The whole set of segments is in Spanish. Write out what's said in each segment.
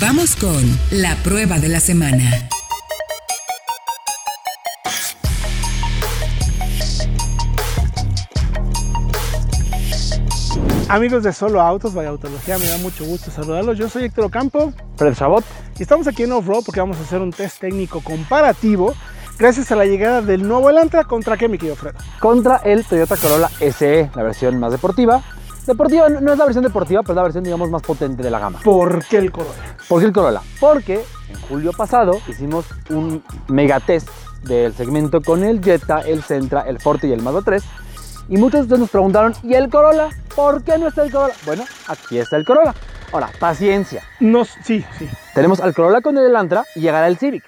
Vamos con la prueba de la semana. Amigos de Solo Autos, vaya Autología, me da mucho gusto saludarlos. Yo soy Héctor Ocampo. Fred Chabot. Y estamos aquí en Off-Road porque vamos a hacer un test técnico comparativo gracias a la llegada del nuevo Elantra. ¿Contra qué, mi querido Fred? Contra el Toyota Corolla SE, la versión más deportiva. Deportiva no es la versión deportiva, pero es la versión, digamos, más potente de la gama. ¿Por qué el Corolla? ¿Por qué el Corolla? Porque en julio pasado hicimos un mega test del segmento con el Jetta, el Sentra, el Forte y el Mazda 3 y muchos de ustedes nos preguntaron, ¿y el Corolla? ¿Por qué no está el Corolla? Bueno, aquí está el Corolla. Ahora, paciencia. Nos, sí, sí. Tenemos al Corolla con el Elantra y llegará el Civic.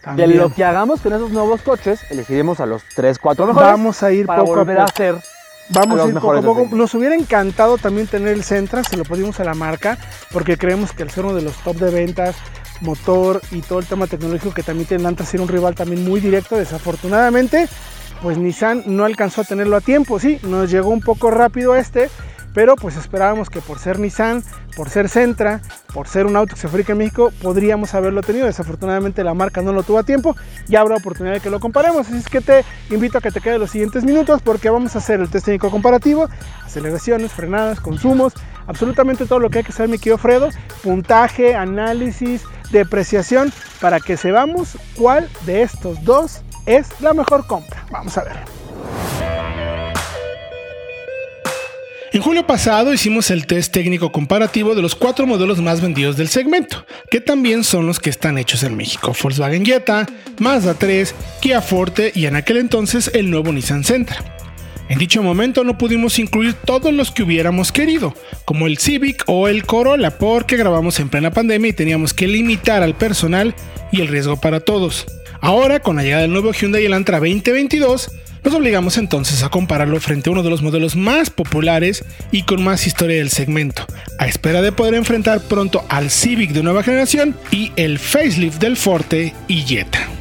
También. De lo que hagamos con esos nuevos coches, elegiremos a los 3, 4 mejores. Vamos a ir para poco a volver poco. a hacer Vamos a ir poco a poco. Nos hubiera encantado también tener el Sentra, se lo pedimos a la marca, porque creemos que el ser uno de los top de ventas, motor y todo el tema tecnológico que también tiene Elantra, ser un rival también muy directo. Desafortunadamente, pues Nissan no alcanzó a tenerlo a tiempo. Sí, nos llegó un poco rápido este, pero pues esperábamos que por ser Nissan, por ser Sentra, por ser un auto que se fabrica en México, podríamos haberlo tenido. Desafortunadamente la marca no lo tuvo a tiempo y habrá oportunidad de que lo comparemos. Así es que te invito a que te quedes los siguientes minutos porque vamos a hacer el test técnico comparativo, aceleraciones, frenadas, consumos, absolutamente todo lo que hay que saber mi querido Fredo, puntaje, análisis, depreciación, para que sepamos cuál de estos dos es la mejor compra. Vamos a ver. Julio pasado hicimos el test técnico comparativo de los cuatro modelos más vendidos del segmento, que también son los que están hechos en México: Volkswagen Jetta, Mazda 3, Kia Forte y en aquel entonces el nuevo Nissan Sentra. En dicho momento no pudimos incluir todos los que hubiéramos querido, como el Civic o el Corolla, porque grabamos en plena pandemia y teníamos que limitar al personal y el riesgo para todos. Ahora, con la llegada del nuevo Hyundai Elantra 2022, nos obligamos entonces a compararlo frente a uno de los modelos más populares y con más historia del segmento, a espera de poder enfrentar pronto al Civic de nueva generación y el facelift del Forte y Jetta.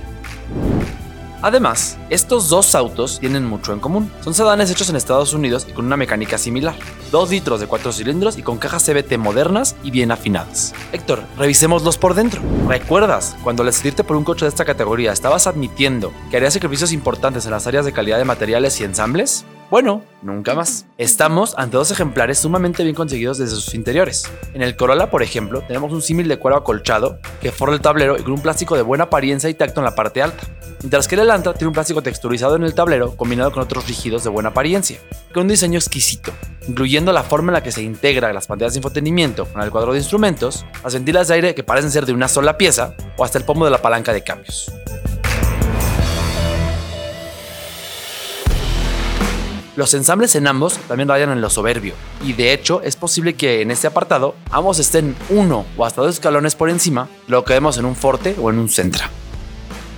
Además, estos dos autos tienen mucho en común. Son sedanes hechos en Estados Unidos y con una mecánica similar. 2 litros de 4 cilindros y con cajas CVT modernas y bien afinadas. Héctor, revisémoslos por dentro. ¿Recuerdas cuando al decidirte por un coche de esta categoría estabas admitiendo que harías sacrificios importantes en las áreas de calidad de materiales y ensambles? Bueno, nunca más. Estamos ante dos ejemplares sumamente bien conseguidos desde sus interiores. En el Corolla, por ejemplo, tenemos un símil de cuero acolchado que forra el tablero y con un plástico de buena apariencia y tacto en la parte alta. Mientras que el Elantra tiene un plástico texturizado en el tablero combinado con otros rígidos de buena apariencia, con un diseño exquisito, incluyendo la forma en la que se integra las pantallas de infotenimiento con el cuadro de instrumentos, las ventilas de aire que parecen ser de una sola pieza o hasta el pomo de la palanca de cambios. Los ensambles en ambos también rayan en lo soberbio, y de hecho es posible que en este apartado ambos estén uno o hasta dos escalones por encima lo que vemos en un Forte o en un Sentra.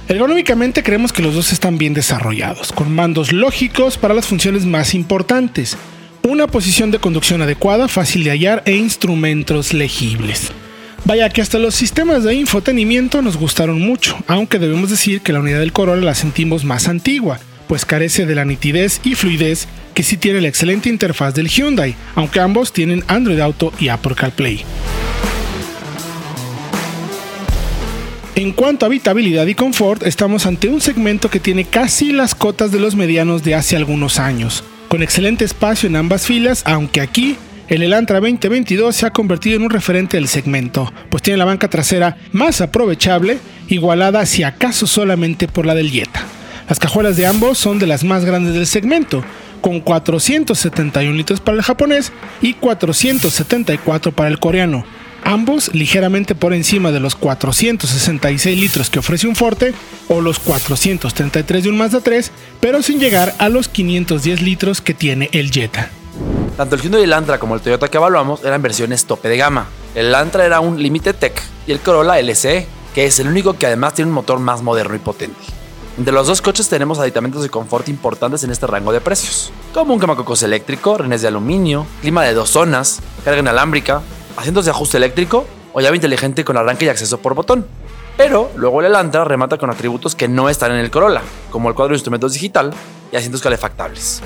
Ergonómicamente creemos que los dos están bien desarrollados, con mandos lógicos para las funciones más importantes, una posición de conducción adecuada, fácil de hallar e instrumentos legibles. Vaya que hasta los sistemas de infotenimiento nos gustaron mucho, aunque debemos decir que la unidad del Corolla la sentimos más antigua, pues carece de la nitidez y fluidez que sí tiene la excelente interfaz del Hyundai, aunque ambos tienen Android Auto y Apple CarPlay. En cuanto a habitabilidad y confort, estamos ante un segmento que tiene casi las cotas de los medianos de hace algunos años, con excelente espacio en ambas filas, aunque aquí el Elantra 2022 se ha convertido en un referente del segmento, pues tiene la banca trasera más aprovechable, igualada si acaso solamente por la del Jetta. Las cajuelas de ambos son de las más grandes del segmento, con 471 litros para el japonés y 474 para el coreano, ambos ligeramente por encima de los 466 litros que ofrece un Forte o los 433 de un Mazda 3, pero sin llegar a los 510 litros que tiene el Jetta. Tanto el Hyundai Elantra como el Toyota que evaluamos eran versiones tope de gama. El Elantra era un Limited Tech y el Corolla LSE, que es el único que además tiene un motor más moderno y potente. Entre los dos coches tenemos aditamentos de confort importantes en este rango de precios, como un camacocos eléctrico, renes de aluminio, clima de dos zonas, carga inalámbrica, asientos de ajuste eléctrico o llave inteligente con arranque y acceso por botón. Pero luego el Elantra remata con atributos que no están en el Corolla, como el cuadro de instrumentos digital y asientos calefactables.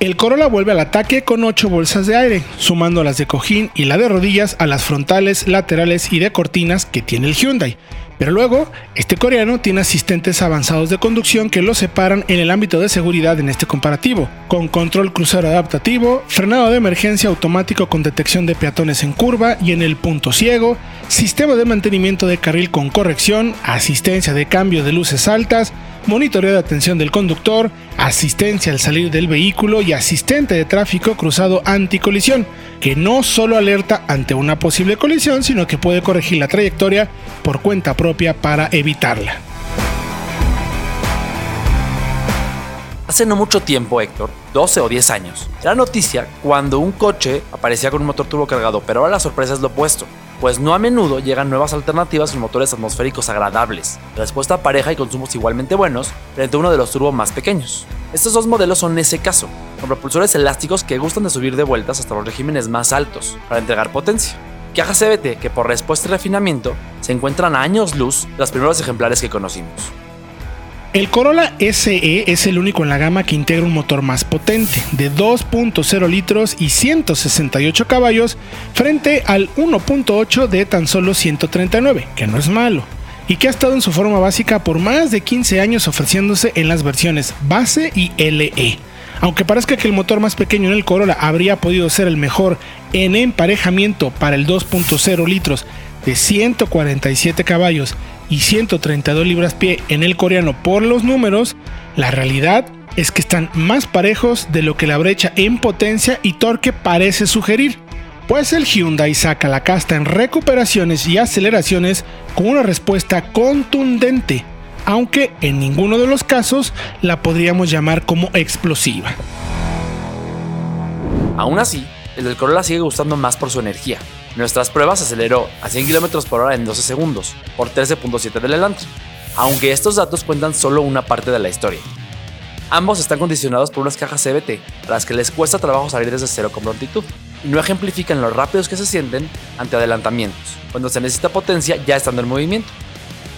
El Corolla vuelve al ataque con 8 bolsas de aire, sumando las de cojín y la de rodillas a las frontales, laterales y de cortinas que tiene el Hyundai. Pero luego, este coreano tiene asistentes avanzados de conducción que lo separan en el ámbito de seguridad en este comparativo, con control crucero adaptativo, frenado de emergencia automático con detección de peatones en curva y en el punto ciego, sistema de mantenimiento de carril con corrección, asistencia de cambio de luces altas, monitoreo de atención del conductor, asistencia al salir del vehículo y asistente de tráfico cruzado anticolisión, que no solo alerta ante una posible colisión, sino que puede corregir la trayectoria por cuenta propia para evitarla. Hace no mucho tiempo, Héctor, 12 o 10 años, era noticia cuando un coche aparecía con un motor turbo cargado, pero ahora la sorpresa es lo opuesto pues no a menudo llegan nuevas alternativas con motores atmosféricos agradables, respuesta pareja y consumos igualmente buenos frente a uno de los turbos más pequeños. Estos dos modelos son ese caso, con propulsores elásticos que gustan de subir de vueltas hasta los regímenes más altos para entregar potencia. Caja CBT que por respuesta y refinamiento se encuentran a años luz de los primeros ejemplares que conocimos. El Corolla SE es el único en la gama que integra un motor más potente, de 2.0 litros y 168 caballos, frente al 1.8 de tan solo 139, que no es malo, y que ha estado en su forma básica por más de 15 años ofreciéndose en las versiones base y LE. Aunque parezca que el motor más pequeño en el Corolla habría podido ser el mejor en emparejamiento para el 2.0 litros de 147 caballos y 132 libras pie en el coreano por los números, la realidad es que están más parejos de lo que la brecha en potencia y torque parece sugerir. Pues el Hyundai saca la casta en recuperaciones y aceleraciones con una respuesta contundente, aunque en ninguno de los casos la podríamos llamar como explosiva. Aún así, el del Corolla sigue gustando más por su energía, Nuestras pruebas aceleró a 100 km por hora en 12 segundos, por 13.7 del Elantra, aunque estos datos cuentan solo una parte de la historia. Ambos están condicionados por unas cajas CBT a las que les cuesta trabajo salir desde cero con prontitud, y no ejemplifican lo rápidos que se sienten ante adelantamientos, cuando se necesita potencia ya estando en movimiento.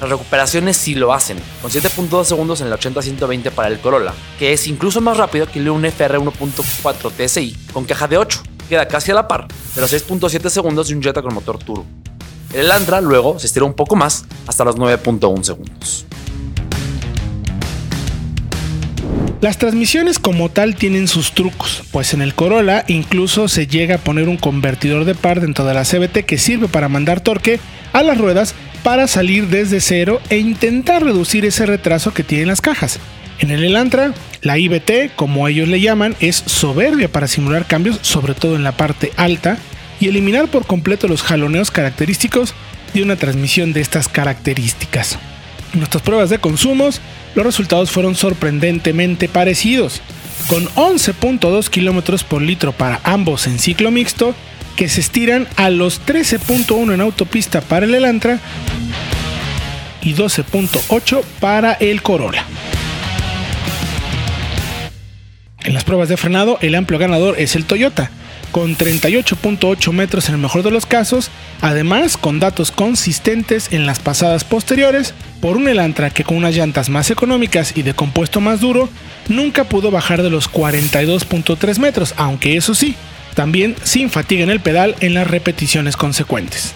Las recuperaciones sí lo hacen, con 7.2 segundos en el 80-120 para el Corolla, que es incluso más rápido que el un FR 1.4 TSI con caja de 8, queda casi a la par de los 6.7 segundos de un Jetta con motor turbo. El Elantra luego se estira un poco más hasta los 9.1 segundos. Las transmisiones como tal tienen sus trucos, pues en el Corolla incluso se llega a poner un convertidor de par dentro de la CBT que sirve para mandar torque a las ruedas para salir desde cero e intentar reducir ese retraso que tienen las cajas. En el Elantra, la IBT, como ellos le llaman, es soberbia para simular cambios, sobre todo en la parte alta, y eliminar por completo los jaloneos característicos de una transmisión de estas características. En nuestras pruebas de consumos, los resultados fueron sorprendentemente parecidos, con 11.2 km por litro para ambos en ciclo mixto, que se estiran a los 13.1 en autopista para el Elantra y 12.8 para el Corolla. En las pruebas de frenado, el amplio ganador es el Toyota, con 38.8 metros en el mejor de los casos, además con datos consistentes en las pasadas posteriores, por un Elantra que con unas llantas más económicas y de compuesto más duro, nunca pudo bajar de los 42.3 metros, aunque eso sí, también sin fatiga en el pedal en las repeticiones consecuentes.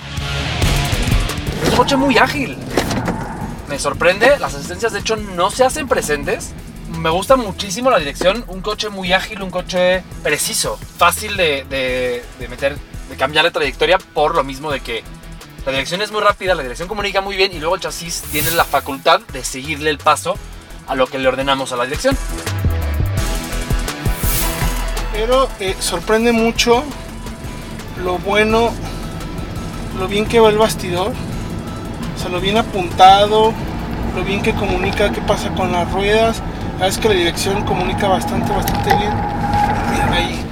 Es un coche muy ágil. Me sorprende, las asistencias de hecho no se hacen presentes me gusta muchísimo la dirección. Un coche muy ágil, un coche preciso, fácil de, meter, de cambiar la trayectoria por lo mismo de que la dirección es muy rápida, la dirección comunica muy bien y luego el chasis tiene la facultad de seguirle el paso a lo que le ordenamos a la dirección. Pero eh, sorprende mucho lo bueno, lo bien que va el bastidor, o sea, lo bien apuntado, lo bien que comunica qué pasa con las ruedas, es que la dirección comunica bastante, bastante bien. Ahí.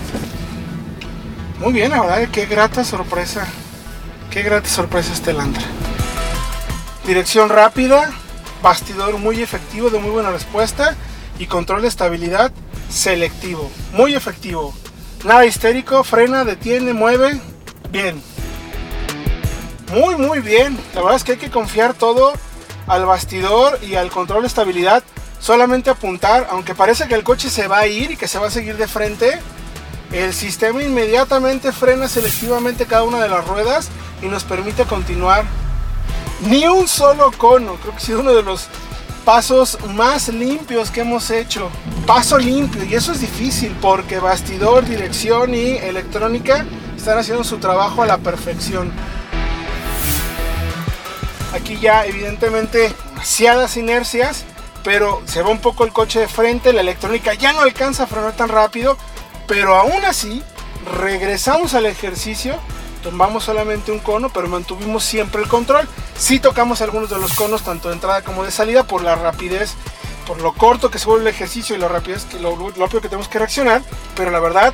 Muy bien, la verdad, qué grata sorpresa. Qué grata sorpresa este Elantra. Dirección rápida, bastidor muy efectivo, de muy buena respuesta y control de estabilidad selectivo. Muy efectivo. Nada histérico, frena, detiene, mueve. Bien. Muy, muy bien. La verdad es que hay que confiar todo al bastidor y al control de estabilidad solamente apuntar, aunque parece que el coche se va a ir y que se va a seguir de frente, el sistema inmediatamente frena selectivamente cada una de las ruedas y nos permite continuar. Ni un solo cono, creo que ha sido uno de los pasos más limpios que hemos hecho. Paso limpio, y eso es difícil porque bastidor, dirección y electrónica están haciendo su trabajo a la perfección. Aquí ya evidentemente demasiadas inercias, pero se va un poco el coche de frente, la electrónica ya no alcanza a frenar tan rápido, pero aún así regresamos al ejercicio tomamos solamente un cono, pero mantuvimos siempre el control. Sí tocamos algunos de los conos, tanto de entrada como de salida, por la rapidez, por lo corto que se vuelve el ejercicio y lo rapidez que lo, rápido que tenemos que reaccionar. Pero la verdad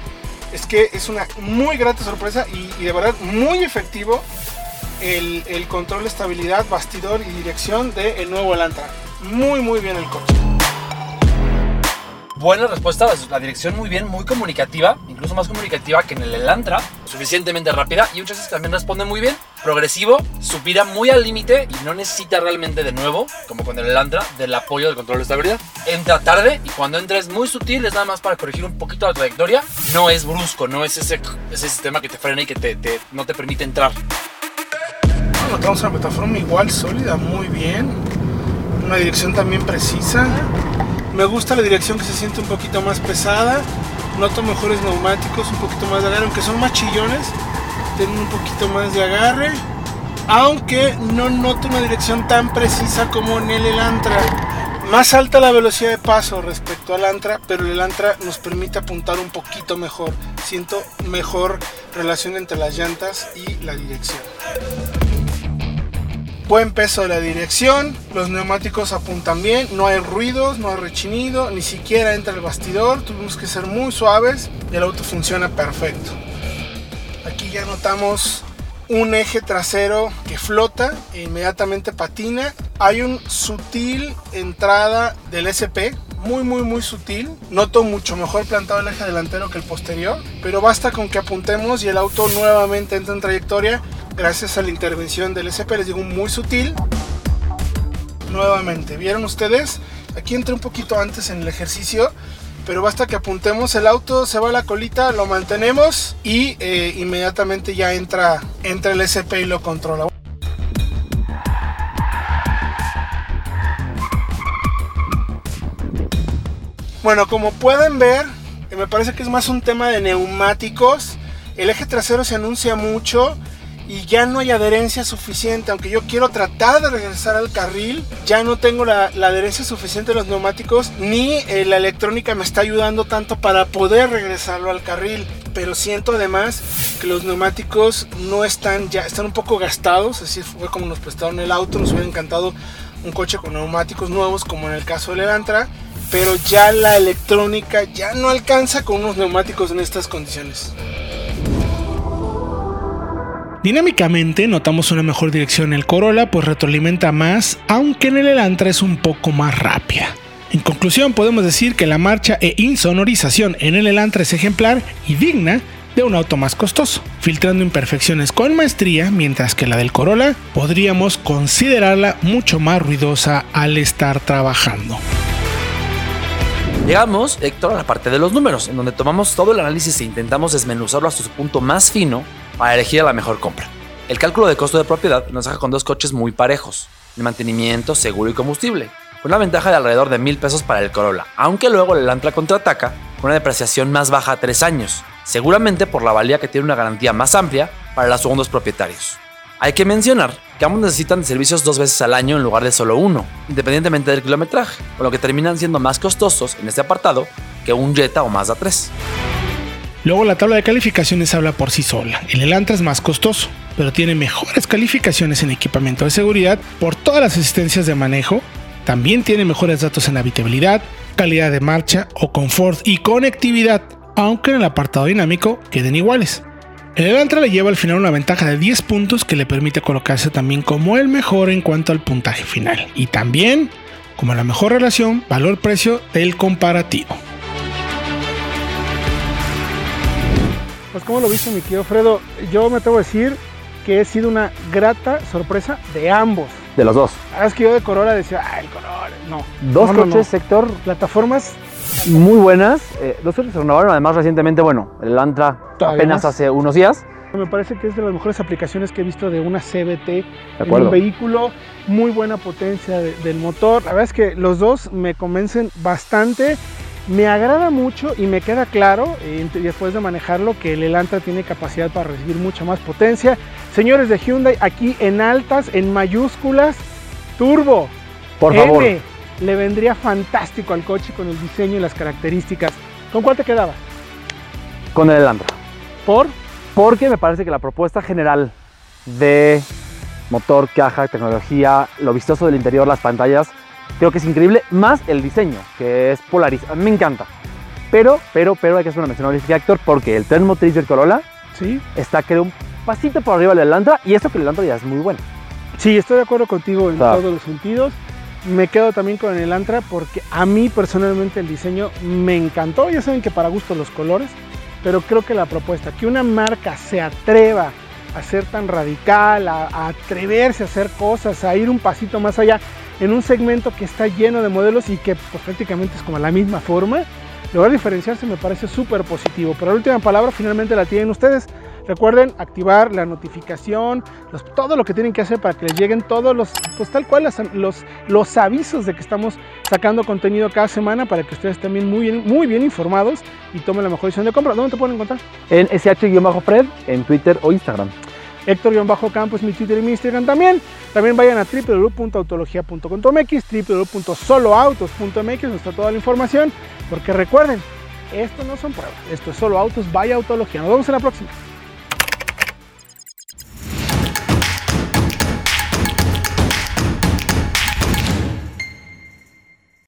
es que es una muy grata sorpresa y, de verdad muy efectivo el, control de estabilidad, bastidor y dirección del el nuevo Elantra. Muy muy bien el coche. Buena respuesta, la dirección muy bien, muy comunicativa, incluso más comunicativa que en el Elantra, suficientemente rápida y un chasis también responde muy bien, progresivo, subida muy al límite y no necesita realmente de nuevo, como con el Elantra, del apoyo del control de estabilidad. Entra tarde y cuando entra es muy sutil, es nada más para corregir un poquito la trayectoria, no es brusco, no es ese, ese sistema que te frena y que te, no te permite entrar. Notamos una plataforma igual sólida, muy bien, una dirección también precisa. Me gusta la dirección que se siente un poquito más pesada. Noto mejores neumáticos, un poquito más de agarre, aunque son más chillones. Tienen un poquito más de agarre. Aunque no noto una dirección tan precisa como en el Elantra. Más alta la velocidad de paso respecto al Elantra, pero el Elantra nos permite apuntar un poquito mejor. Siento mejor relación entre las llantas y la dirección buen peso de la dirección, los neumáticos apuntan bien, no hay ruidos, no hay rechinido, ni siquiera entra el bastidor, tuvimos que ser muy suaves y el auto funciona perfecto. Aquí ya notamos un eje trasero que flota e inmediatamente patina. Hay un sutil entrada del SP, muy muy muy sutil. Noto mucho mejor plantado el eje delantero que el posterior, pero basta con que apuntemos y el auto nuevamente entra en trayectoria gracias a la intervención del SP, les digo muy sutil. Nuevamente, ¿vieron ustedes? Aquí entré un poquito antes en el ejercicio, pero basta que apuntemos el auto, se va la colita, lo mantenemos y eh, inmediatamente ya entra, entra el SP y lo controla. Bueno, como pueden ver, me parece que es más un tema de neumáticos. El eje trasero se anuncia mucho y ya no hay adherencia suficiente. Aunque yo quiero tratar de regresar al carril, ya no tengo la, adherencia suficiente de los neumáticos ni eh, la electrónica me está ayudando tanto para poder regresarlo al carril. Pero siento además que los neumáticos no están ya, están un poco gastados. Así fue como nos prestaron el auto. Nos hubiera encantado un coche con neumáticos nuevos, como en el caso del Elantra. Pero ya la electrónica ya no alcanza con unos neumáticos en estas condiciones. Dinámicamente notamos una mejor dirección en el Corolla, pues retroalimenta más, aunque en el Elantra es un poco más rápida. En conclusión, podemos decir que la marcha e insonorización en el Elantra es ejemplar y digna de un auto más costoso, filtrando imperfecciones con maestría, mientras que la del Corolla podríamos considerarla mucho más ruidosa al estar trabajando. Llegamos, Héctor, a la parte de los números, en donde tomamos todo el análisis e intentamos desmenuzarlo hasta su punto más fino para elegir la mejor compra. El cálculo de costo de propiedad nos deja con dos coches muy parejos, de mantenimiento, seguro y combustible, con una ventaja de alrededor de mil pesos para el Corolla, aunque luego el Elantra contraataca con una depreciación más baja a tres años, seguramente por la valía que tiene una garantía más amplia para los segundos propietarios. Hay que mencionar que ambos necesitan servicios dos veces al año en lugar de solo uno, independientemente del kilometraje, con lo que terminan siendo más costosos en este apartado que un Jetta o Mazda 3. Luego la tabla de calificaciones habla por sí sola. El Elantra es más costoso, pero tiene mejores calificaciones en equipamiento de seguridad por todas las asistencias de manejo. También tiene mejores datos en habitabilidad, calidad de marcha o confort y conectividad, aunque en el apartado dinámico queden iguales. El Elantra le lleva al final una ventaja de 10 puntos que le permite colocarse también como el mejor en cuanto al puntaje final y también como la mejor relación valor-precio del comparativo. Pues como lo viste mi querido Fredo, yo me atrevo a decir que he sido una grata sorpresa de ambos. de los dos. Es que yo de Corolla decía, ah, el Corolla, no. Dos No, no, no. coches, sector Plataformas, muy buenas. Eh, dos coches se renovaron además recientemente, bueno, el Antra apenas más. hace unos días. me parece que es de las mejores aplicaciones que he visto de una CBT De en un vehículo, muy buena potencia de- del motor. La verdad es que los dos me convencen bastante. Me agrada mucho y me queda claro, eh, después de manejarlo, que el Elantra tiene capacidad para recibir mucha más potencia. Señores de Hyundai, aquí en altas, en mayúsculas, turbo. Por favor. N. Le vendría fantástico al coche con el diseño y las características. ¿Con cuál te quedaba? Con el Elantra. ¿Por? Porque me parece que la propuesta general de motor, caja, tecnología, lo vistoso del interior, las pantallas, creo que es increíble, más el diseño, que es Polaris. A mí me encanta. Pero, pero, pero hay que hacer una mención honorífica, Héctor, porque el tren motriz del Corolla Sí. está, creo, un pasito por arriba del Elantra, y eso que el Elantra ya es muy bueno. Sí, estoy de acuerdo contigo en Claro. todos los sentidos. Me quedo también con el Antra porque a mí personalmente el diseño me encantó. Ya saben que para gusto los colores, pero creo que la propuesta, que una marca se atreva a ser tan radical, a, a atreverse a hacer cosas, a ir un pasito más allá en un segmento que está lleno de modelos y que pues, prácticamente es como la misma forma, lograr diferenciarse me parece súper positivo. Pero la última palabra finalmente la tienen ustedes. Recuerden activar la notificación, todo lo que tienen que hacer para que les lleguen todos los, pues tal cual, los, los avisos de que estamos sacando contenido cada semana para que ustedes estén muy, bien, muy bien informados y tomen la mejor decisión de compra. ¿Dónde te pueden encontrar? En SH-Fred, en Twitter o Instagram. Héctor-Campos, mi Twitter y mi Instagram también. También vayan a www.autologia.com.mx, www.soloautos.mx, donde está toda la información. Porque recuerden, esto no son pruebas, esto es solo autos, vaya autología. Nos vemos en la próxima.